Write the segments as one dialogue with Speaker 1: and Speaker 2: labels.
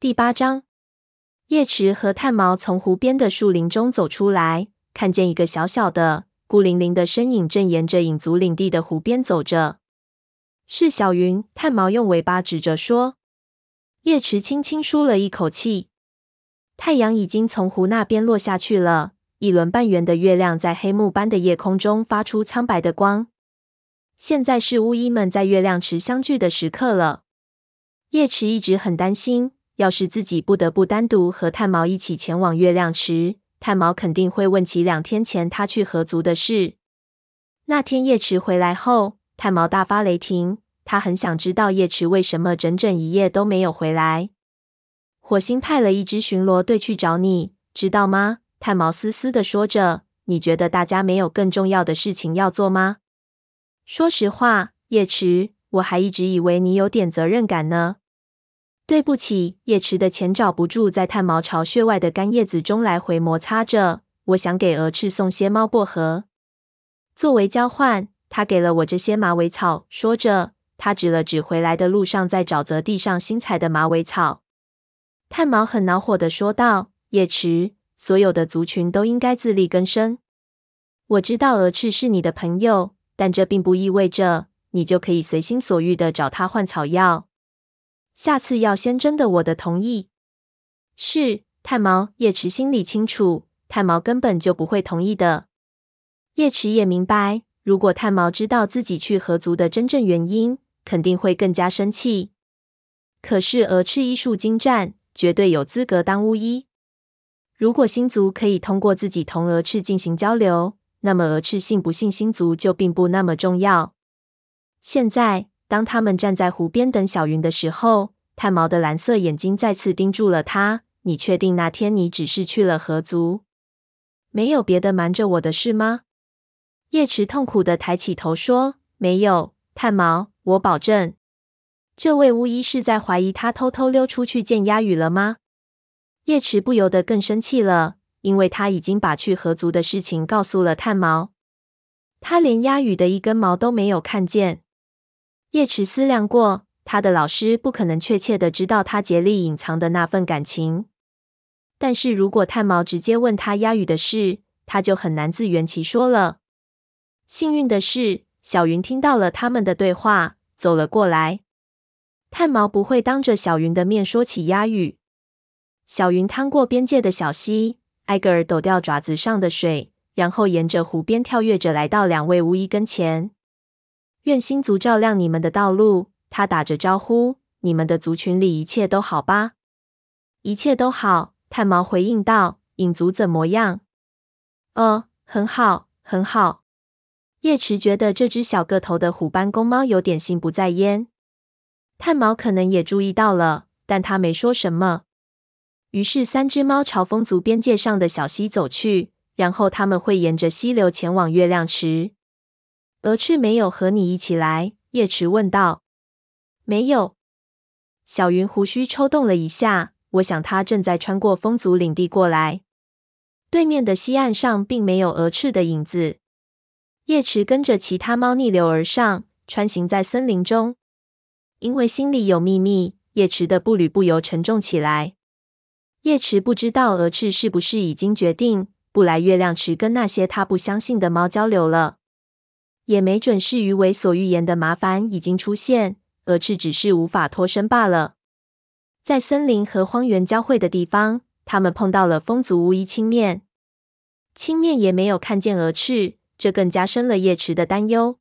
Speaker 1: 第八章，叶池和炭毛从湖边的树林中走出来，看见一个小小的、孤零零的身影正沿着影族领地的湖边走着。是小云。炭毛用尾巴指着说。叶池轻轻舒了一口气。太阳已经从湖那边落下去了，一轮半圆的月亮在黑幕般的夜空中发出苍白的光。现在是巫医们在月亮池相聚的时刻了。叶池一直很担心。要是自己不得不单独和炭毛一起前往月亮池，炭毛肯定会问起两天前他去河族的事。那天叶池回来后，炭毛大发雷霆，他很想知道叶池为什么整整一夜都没有回来。火星派了一支巡逻队去找你，知道吗？炭毛嘶嘶地说着。你觉得大家没有更重要的事情要做吗？说实话，叶池，我还一直以为你有点责任感呢。对不起，叶池的钳找不住，在炭毛巢穴外的干叶子中来回摩擦着。我想给蛾翅送些猫薄荷，作为交换，他给了我这些马尾草。说着，他指了指回来的路上在沼泽地上新采的马尾草。炭毛很恼火的说道：“叶池，所有的族群都应该自力更生。我知道蛾翅是你的朋友，但这并不意味着你就可以随心所欲的找他换草药。”下次要先征得我的同意。是，炭毛。叶池心里清楚，炭毛根本就不会同意的。叶池也明白，如果炭毛知道自己去河族的真正原因，肯定会更加生气。可是蛾翅医术精湛，绝对有资格当巫医。如果星族可以通过自己同蛾翅进行交流，那么蛾翅信不信星族就并不那么重要。现在。当他们站在湖边等小云的时候，炭毛的蓝色眼睛再次盯住了他。你确定那天你只是去了河族，没有别的瞒着我的事吗？叶池痛苦地抬起头说：“没有，炭毛，我保证。”这位巫医是在怀疑他偷偷溜出去见鸦羽了吗？叶池不由得更生气了，因为他已经把去河族的事情告诉了炭毛，他连鸦羽的一根毛都没有看见。叶池思量过，他的老师不可能确切的知道他竭力隐藏的那份感情。但是如果炭毛直接问他鸦羽的事，他就很难自圆其说了。幸运的是，小云听到了他们的对话，走了过来。炭毛不会当着小云的面说起鸦羽。小云趟过边界的小溪，挨个儿抖掉爪子上的水，然后沿着湖边跳跃着来到两位巫医跟前。愿星族照亮你们的道路。他打着招呼：“你们的族群里一切都好吧？”“一切都好。”炭毛回应道。“影族怎么样？”“哦，很好，很好。”叶池觉得这只小个头的虎斑公猫有点心不在焉。炭毛可能也注意到了，但他没说什么。于是，三只猫朝风族边界上的小溪走去，然后他们会沿着溪流前往月亮池。蛾翅没有和你一起来？叶池问道。没有。小云胡须抽动了一下。我想他正在穿过风族领地过来。对面的溪岸上并没有蛾翅的影子。叶池跟着其他猫逆流而上，穿行在森林中。因为心里有秘密，叶池的步履不由沉重起来。叶池不知道蛾翅是不是已经决定不来月亮池跟那些他不相信的猫交流了。也没准是鱼为所欲言的麻烦已经出现，蛾翅只是无法脱身罢了。在森林和荒原交汇的地方，他们碰到了风族巫医青面。青面也没有看见蛾翅，这更加深了叶池的担忧。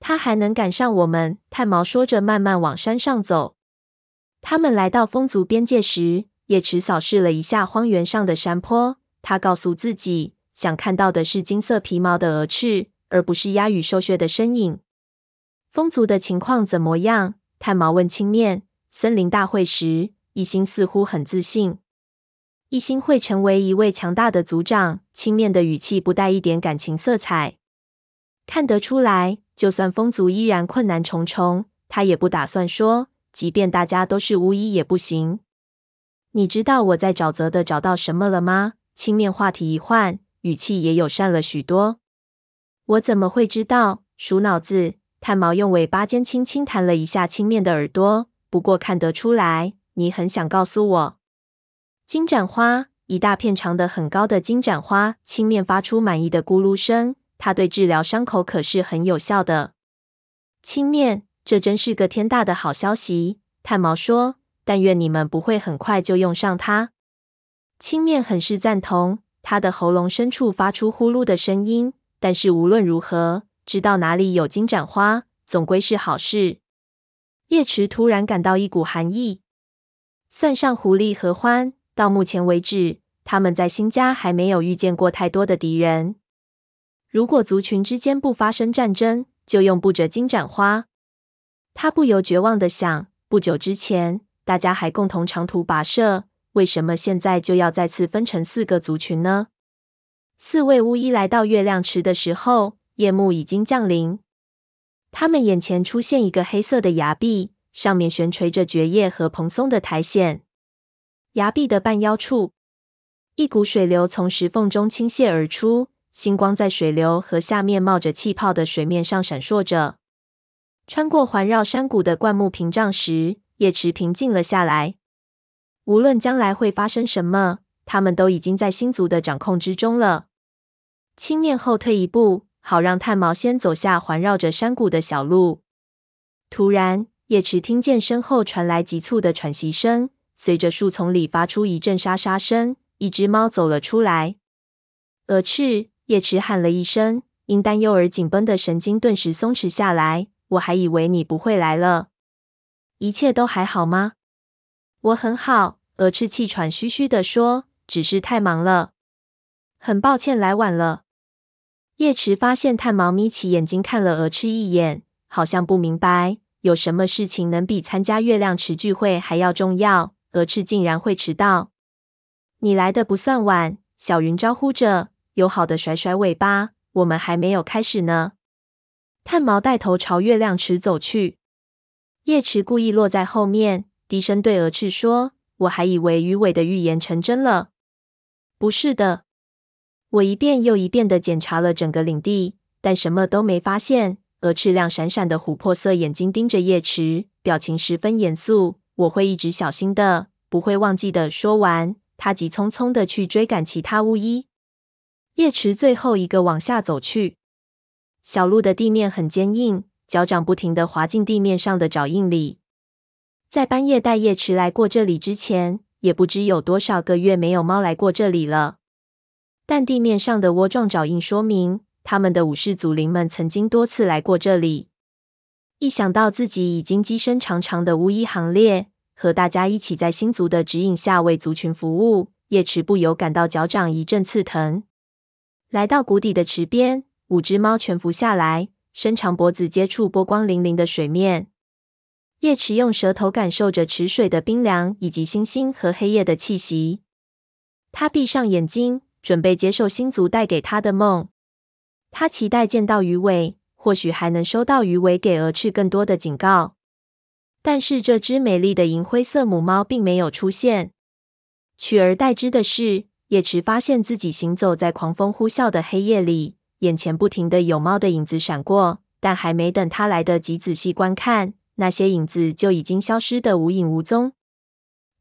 Speaker 1: 他还能赶上我们？炭毛说着，慢慢往山上走。他们来到风族边界时，叶池扫视了一下荒原上的山坡。他告诉自己，想看到的是金色皮毛的蛾翅。而不是鸦羽兽穴的身影。风族的情况怎么样？炭毛问青面。森林大会时，一心似乎很自信，一心会成为一位强大的族长。青面的语气不带一点感情色彩。看得出来，就算风族依然困难重重，他也不打算说，即便大家都是巫医也不行。你知道我在沼泽的找到什么了吗？青面话题一换，语气也友善了许多。我怎么会知道？鼠脑子！炭毛用尾巴尖轻轻弹了一下青面的耳朵。不过看得出来，你很想告诉我？金盏花，一大片长得很高的金盏花，青面发出满意的咕噜声。它对治疗伤口可是很有效的。青面，这真是个天大的好消息。炭毛说：“但愿你们不会很快就用上它。”青面很是赞同，他的喉咙深处发出呼噜的声音。但是无论如何，知道哪里有金盏花，总归是好事。叶池突然感到一股寒意。算上狐狸和獾，到目前为止，他们在新家还没有遇见过太多的敌人。如果族群之间不发生战争，就用不着金盏花。他不由绝望的想：不久之前，大家还共同长途跋涉，为什么现在就要再次分成四个族群呢？四位巫医来到月亮池的时候，夜幕已经降临。他们眼前出现一个黑色的崖壁，上面悬垂着蕨叶和蓬松的苔藓。崖壁的半腰处，一股水流从石缝中倾泻而出。星光在水流和下面冒着气泡的水面上闪烁着。穿过环绕山谷的灌木屏障时，叶池平静了下来。无论将来会发生什么，他们都已经在星族的掌控之中了。青面后退一步，好让炭毛先走下环绕着山谷的小路。突然，叶池听见身后传来急促的喘息声，随着树丛里发出一阵沙沙声，一只猫走了出来。鹅翅。叶池喊了一声，因担忧而紧绷的神经顿时松弛下来。我还以为你不会来了。一切都还好吗？我很好。鹅翅气喘吁吁地说：“只是太忙了，很抱歉来晚了。”叶池发现炭毛眯起眼睛看了鹅翅一眼，好像不明白有什么事情能比参加月亮池聚会还要重要。鹅翅竟然会迟到。你来的不算晚，小云招呼着。友好的甩甩尾巴，我们还没有开始呢。炭毛带头朝月亮池走去，叶池故意落在后面，低声对鹅翅说：“我还以为鱼尾的预言成真了。不是的，我一遍又一遍的检查了整个领地，但什么都没发现。”鹅翅亮闪闪的琥珀色眼睛盯着叶池，表情十分严肃。我会一直小心的，不会忘记的。说完，他急匆匆地去追赶其他巫医。叶池最后一个往下走去，小路的地面很坚硬，脚掌不停地滑进地面上的爪印里。在半夜带叶池来过这里之前，也不知有多少个月没有猫来过这里了。但地面上的窝状爪印说明，他们的武士祖灵们曾经多次来过这里。一想到自己已经跻身长长的巫医行列，和大家一起在星族的指引下为族群服务，叶池不由感到脚掌一阵刺疼。来到谷底的池边，五只猫蜷伏下来，伸长脖子接触波光粼粼的水面。叶池用舌头感受着池水的冰凉，以及星星和黑夜的气息。他闭上眼睛，准备接受星族带给他的梦。他期待见到鱼尾，或许还能收到鱼尾给鹅翅更多的警告。但是这只美丽的银灰色母猫并没有出现，取而代之的是。叶池发现自己行走在狂风呼啸的黑夜里，眼前不停的有猫的影子闪过，但还没等他来得及仔细观看，那些影子就已经消失得无影无踪。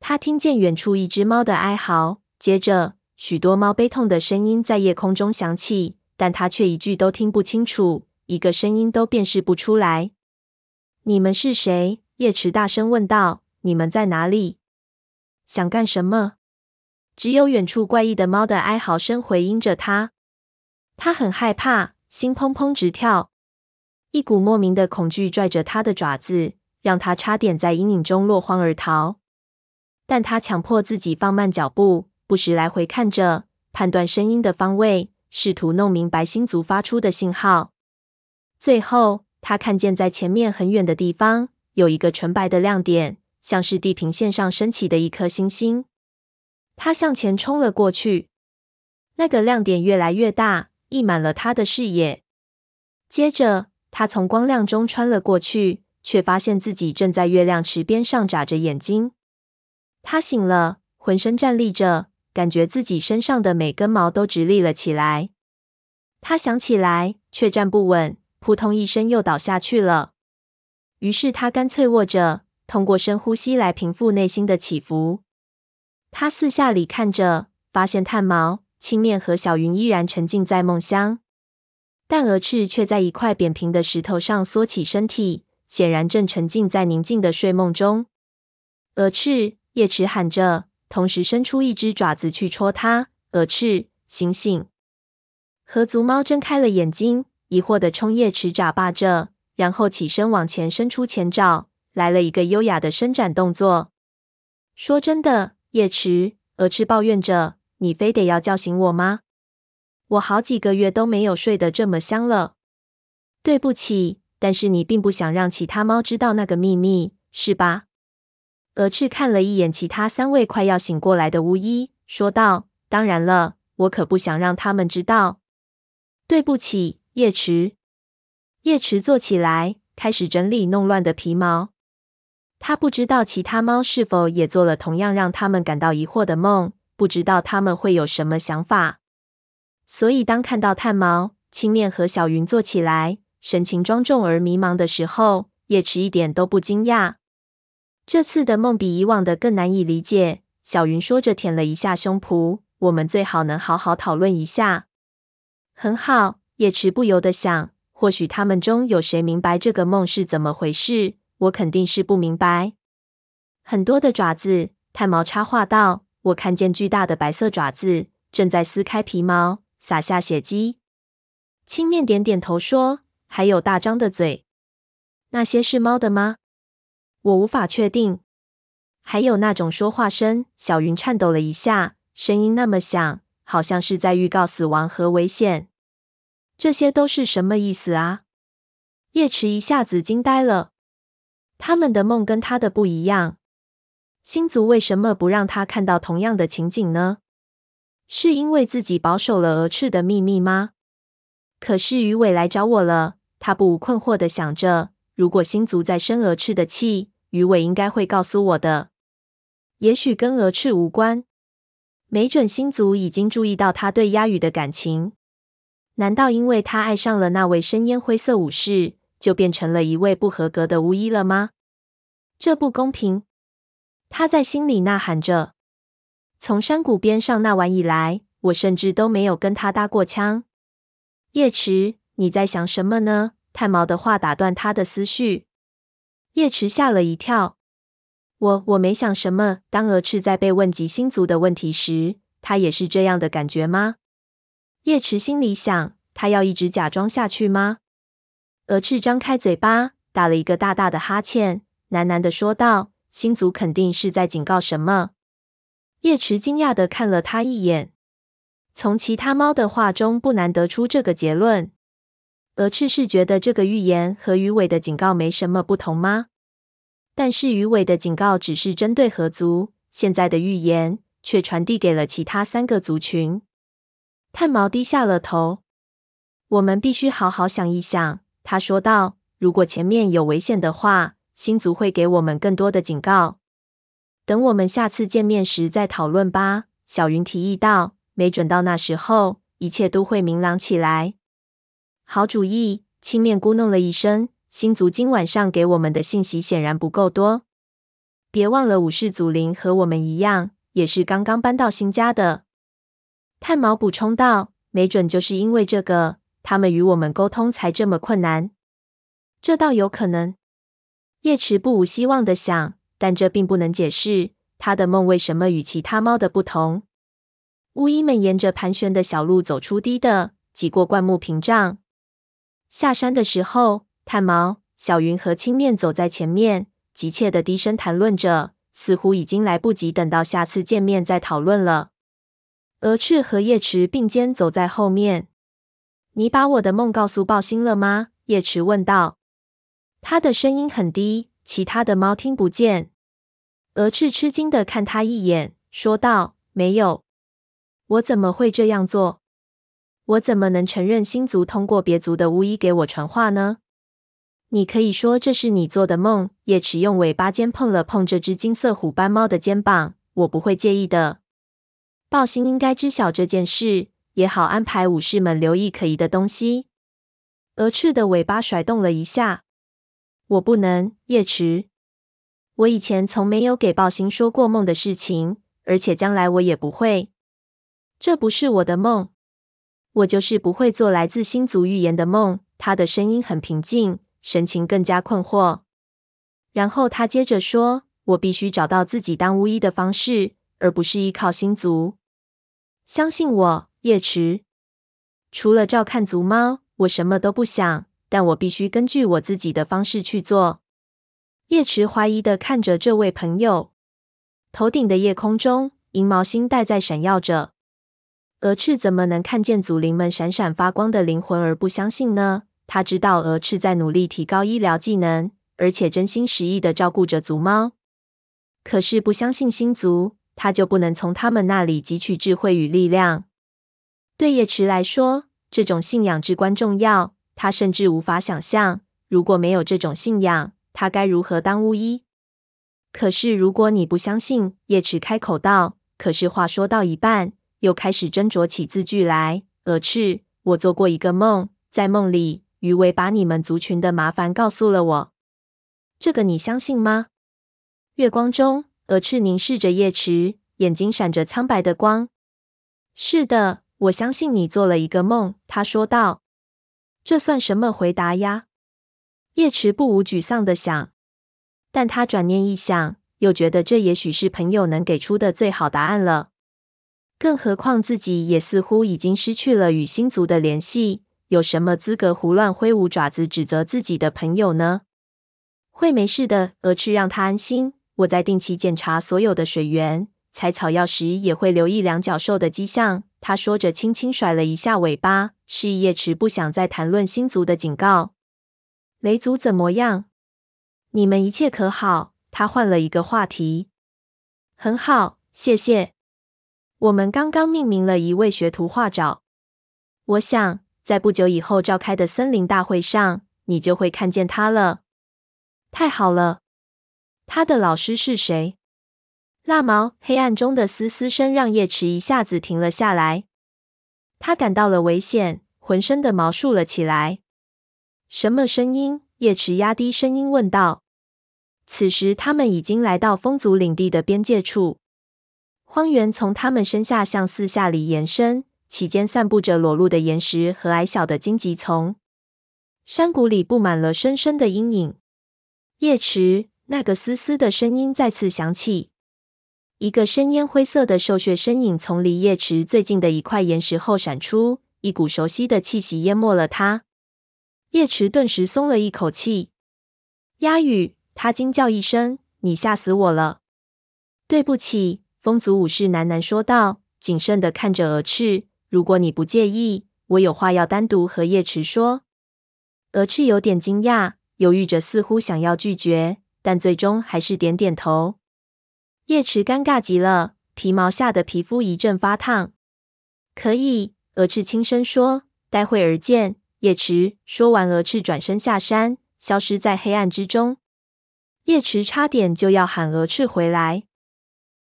Speaker 1: 他听见远处一只猫的哀嚎，接着许多猫悲痛的声音在夜空中响起，但他却一句都听不清楚，一个声音都辨识不出来。“你们是谁？”叶池大声问道，“你们在哪里？想干什么？”只有远处怪异的猫的哀嚎声回应着他。他很害怕，心砰砰直跳，一股莫名的恐惧拽着他的爪子，让他差点在阴影中落荒而逃。但他强迫自己放慢脚步，不时来回看着，判断声音的方位，试图弄明白星族发出的信号。最后，他看见在前面很远的地方有一个纯白的亮点，像是地平线上升起的一颗星星。他向前冲了过去，那个亮点越来越大，溢满了他的视野。接着，他从光亮中穿了过去，却发现自己正在月亮池边上眨着眼睛。他醒了，浑身战栗着，感觉自己身上的每根毛都直立了起来。他想起来，却站不稳，扑通一声又倒下去了。于是他干脆卧着，通过深呼吸来平复内心的起伏。他四下里看着，发现炭毛、青面和小云依然沉浸在梦乡，但鹅翅却在一块扁平的石头上缩起身体，显然正沉浸在宁静的睡梦中。鹅翅，叶池喊着，同时伸出一只爪子去戳它。蛾翅，醒醒！河族猫睁开了眼睛，疑惑地冲叶池眨巴着，然后起身往前伸出前爪。来了一个优雅的伸展动作。说真的，叶池，蛾翅抱怨着：“你非得要叫醒我吗？我好几个月都没有睡得这么香了。”对不起，但是你并不想让其他猫知道那个秘密，是吧？蛾翅看了一眼其他三位快要醒过来的巫医，说道：“当然了，我可不想让他们知道。”对不起，叶池。叶池坐起来，开始整理弄乱的皮毛。他不知道其他猫是否也做了同样让他们感到疑惑的梦，不知道他们会有什么想法。所以，当看到炭毛、青面和小云坐起来，神情庄重而迷茫的时候，叶池一点都不惊讶。这次的梦比以往的更难以理解。小云说着，舔了一下胸脯：“我们最好能好好讨论一下。”很好，叶池不由得想，或许他们中有谁明白这个梦是怎么回事。我肯定是不明白。很多的爪子，炭毛插话道：“我看见巨大的白色爪子正在撕开皮毛，洒下血迹。”青面点点头说：“还有大张的嘴，那些是猫的吗？”我无法确定。还有那种说话声，小云颤抖了一下，声音那么响，好像是在预告死亡和危险。这些都是什么意思啊？叶池一下子惊呆了。他们的梦跟他的不一样。星族为什么不让他看到同样的情景呢？是因为自己保守了蛾翅的秘密吗？可是鱼尾来找我了，他不无困惑地想着。如果星族在生蛾翅的气，鱼尾应该会告诉我的。也许跟鹅翅无关，没准星族已经注意到他对鸦羽的感情。难道因为他爱上了那位深烟灰色武士，就变成了一位不合格的巫医了吗？这不公平！他在心里呐喊着。从山谷边上那晚以来，我甚至都没有跟他搭过腔。叶池，你在想什么呢？炭毛的话打断他的思绪。叶池吓了一跳。我我没想什么。当鹅翅在被问及星族的问题时，他也是这样的感觉吗？叶池心里想：他要一直假装下去吗？鹅翅张开嘴巴，打了一个大大的哈欠，喃喃的说道：“星族肯定是在警告什么。”叶池惊讶的看了他一眼，从其他猫的话中不难得出这个结论。蛾翅是觉得这个预言和鱼尾的警告没什么不同吗？但是鱼尾的警告只是针对河族，现在的预言却传递给了其他三个族群。炭毛低下了头，我们必须好好想一想。他说道：“如果前面有危险的话，星族会给我们更多的警告。等我们下次见面时再讨论吧。”小云提议道：“没准到那时候，一切都会明朗起来。”好主意。青面咕哝了一声：“星族今晚上给我们的信息显然不够多。别忘了，武士祖灵和我们一样，也是刚刚搬到新家的。”炭毛补充道：“没准就是因为这个。”他们与我们沟通才这么困难，这倒有可能。叶池不无希望的想，但这并不能解释他的梦为什么与其他猫的不同。巫医们沿着盘旋的小路走出低的，挤过灌木屏障。下山的时候，炭毛、小云和青面走在前面，急切地低声谈论着，似乎已经来不及等到下次见面再讨论了。蛾翅和叶池并肩走在后面。你把我的梦告诉抱星了吗？叶池问道。他的声音很低，其他的猫听不见。蛾翅吃惊地看他一眼，说道：“没有，我怎么会这样做？我怎么能承认星族通过别族的巫医给我传话呢？你可以说这是你做的梦。”叶池用尾巴尖碰了碰这只金色虎斑猫的肩膀，我不会介意的。暴星应该知晓这件事。也好安排武士们留意可疑的东西。鹅翅的尾巴甩动了一下。我不能，叶池。我以前从没有给暴星说过梦的事情，而且将来我也不会。这不是我的梦，我就是不会做来自星族预言的梦。他的声音很平静，神情更加困惑。然后他接着说：“我必须找到自己当巫医的方式，而不是依靠星族。相信我，叶池。除了照看族猫，我什么都不想。但我必须根据我自己的方式去做。”叶池怀疑的看着这位朋友。头顶的夜空中，银毛星带在闪耀着。蛾翅怎么能看见祖灵们闪闪发光的灵魂而不相信呢？他知道蛾翅在努力提高医疗技能。而且真心实意的照顾着族猫，可是不相信星族，他就不能从他们那里汲取智慧与力量。对叶池来说，这种信仰至关重要。他甚至无法想象，如果没有这种信仰，他该如何当巫医。可是如果你不相信，叶池开口道。可是话说到一半，又开始斟酌起字句来。蛾翅，我做过一个梦，在梦里，鱼尾把你们族群的麻烦告诉了我。这个你相信吗？月光中，蛾翅凝视着叶池，眼睛闪着苍白的光。是的，我相信你做了一个梦。他说道。这算什么回答呀？叶池不无沮丧的想。但他转念一想，又觉得这也许是朋友能给出的最好答案了。更何况自己也似乎已经失去了与星族的联系，有什么资格胡乱挥舞爪子指责自己的朋友呢？会没事的，鹅翅让他安心。我在定期检查所有的水源、采草药时，也会留意两脚兽的迹象。他说着，轻轻甩了一下尾巴，示意叶池不想再谈论星族的警告。雷族怎么样？你们一切可好？他换了一个话题。很好，谢谢。我们刚刚命名了一位学徒画爪。我想，在不久以后召开的森林大会上，你就会看见他了。太好了！他的老师是谁？蜡毛黑暗中的嘶嘶声让叶池一下子停了下来。他感到了危险，浑身的毛竖了起来。什么声音？叶池压低声音问道。此时，他们已经来到风族领地的边界处。荒原从他们身下向四下里延伸，其间散布着裸露的岩石和矮小的荆棘丛。山谷里布满了深深的阴影。叶池，那个嘶嘶的声音再次响起。一个深烟灰色的兽血身影从离叶池最近的一块岩石后闪出，一股熟悉的气息淹没了他。叶池顿时松了一口气。鸦羽，他惊叫一声：“你吓死我了！”对不起，风族武士喃喃说道，谨慎的看着蛾翅。如果你不介意，我有话要单独和叶池说。蛾翅有点惊讶。犹豫着，似乎想要拒绝，但最终还是点点头。叶池尴尬极了，皮毛下的皮肤一阵发烫。可以，蛾翅轻声说：“待会儿见。”叶池说完，蛾翅转身下山，消失在黑暗之中。叶池差点就要喊蛾翅回来，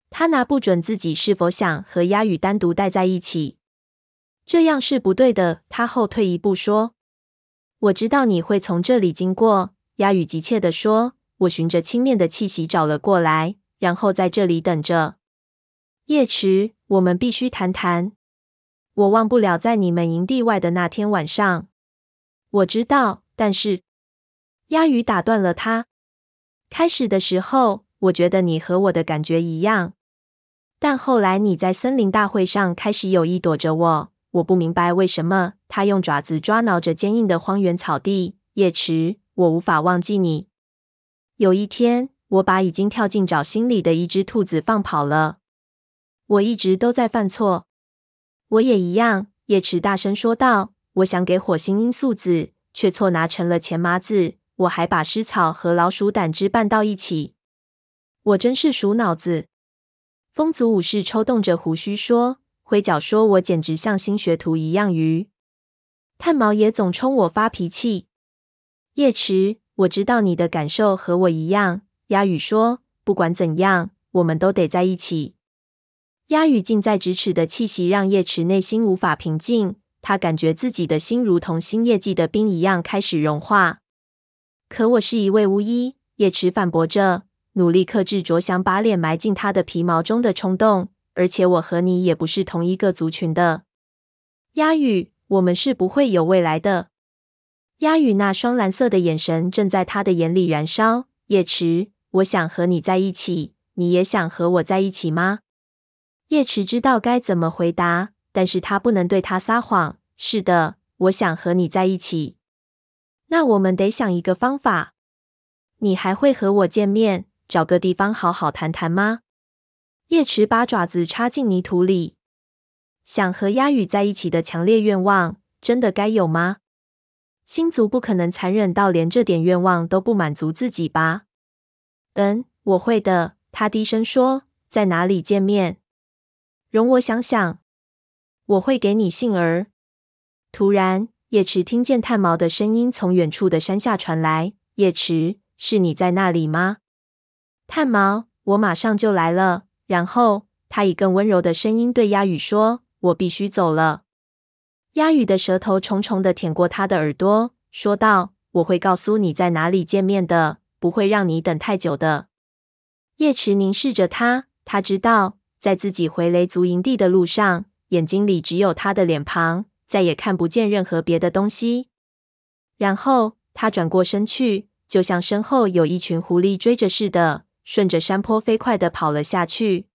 Speaker 1: 他拿不准自己是否想和鸦羽单独待在一起，这样是不对的。他后退一步说。我知道你会从这里经过，鸦羽急切地说。我循着轻蔑的气息找了过来，然后在这里等着。叶池，我们必须谈谈。我忘不了在你们营地外的那天晚上。我知道，但是鸦羽打断了他。开始的时候，我觉得你和我的感觉一样，但后来你在森林大会上开始有意躲着我。我不明白为什么。他用爪子抓挠着坚硬的荒原草地。叶池，我无法忘记你。有一天，我把已经跳进爪心里的一只兔子放跑了。我一直都在犯错。我也一样。叶池大声说道。我想给火星罂粟籽，却错拿成了钱麻子。我还把湿草和老鼠胆汁拌到一起。我真是鼠脑子。风族武士抽动着胡须说。灰脚说：“我简直像新学徒一样愚。”炭毛也总冲我发脾气。叶池，我知道你的感受和我一样。鸦羽说：“不管怎样，我们都得在一起。”鸦羽近在咫尺的气息让叶池内心无法平静，他感觉自己的心如同新业季的冰一样开始融化。可我是一位巫医，叶池反驳着。努力克制着想把脸埋进他的皮毛中的冲动。而且我和你也不是同一个族群的。鸦羽，我们是不会有未来的。鸦羽那双蓝色的眼神正在他的眼里燃烧。叶池，我想和你在一起，你也想和我在一起吗？叶池知道该怎么回答，但是他不能对他撒谎。是的，我想和你在一起。那我们得想一个方法。你还会和我见面，找个地方好好谈谈吗？叶池把爪子插进泥土里，想和鸭羽在一起的强烈愿望，真的该有吗？星族不可能残忍到连这点愿望都不满足自己吧？嗯，我会的。他低声说：“在哪里见面？容我想想。我会给你信儿。”突然，叶池听见炭毛的声音从远处的山下传来：“叶池，是你在那里吗？”炭毛，我马上就来了。然后，他以更温柔的声音对鸭羽说：“我必须走了。”鸭羽的舌头重重的舔过他的耳朵，说道：“我会告诉你在哪里见面的，不会让你等太久的。”叶池凝视着他，他知道，在自己回雷族营地的路上，眼睛里只有他的脸庞，再也看不见任何别的东西。然后，他转过身去，就像身后有一群狐狸追着似的。顺着山坡飞快地跑了下去。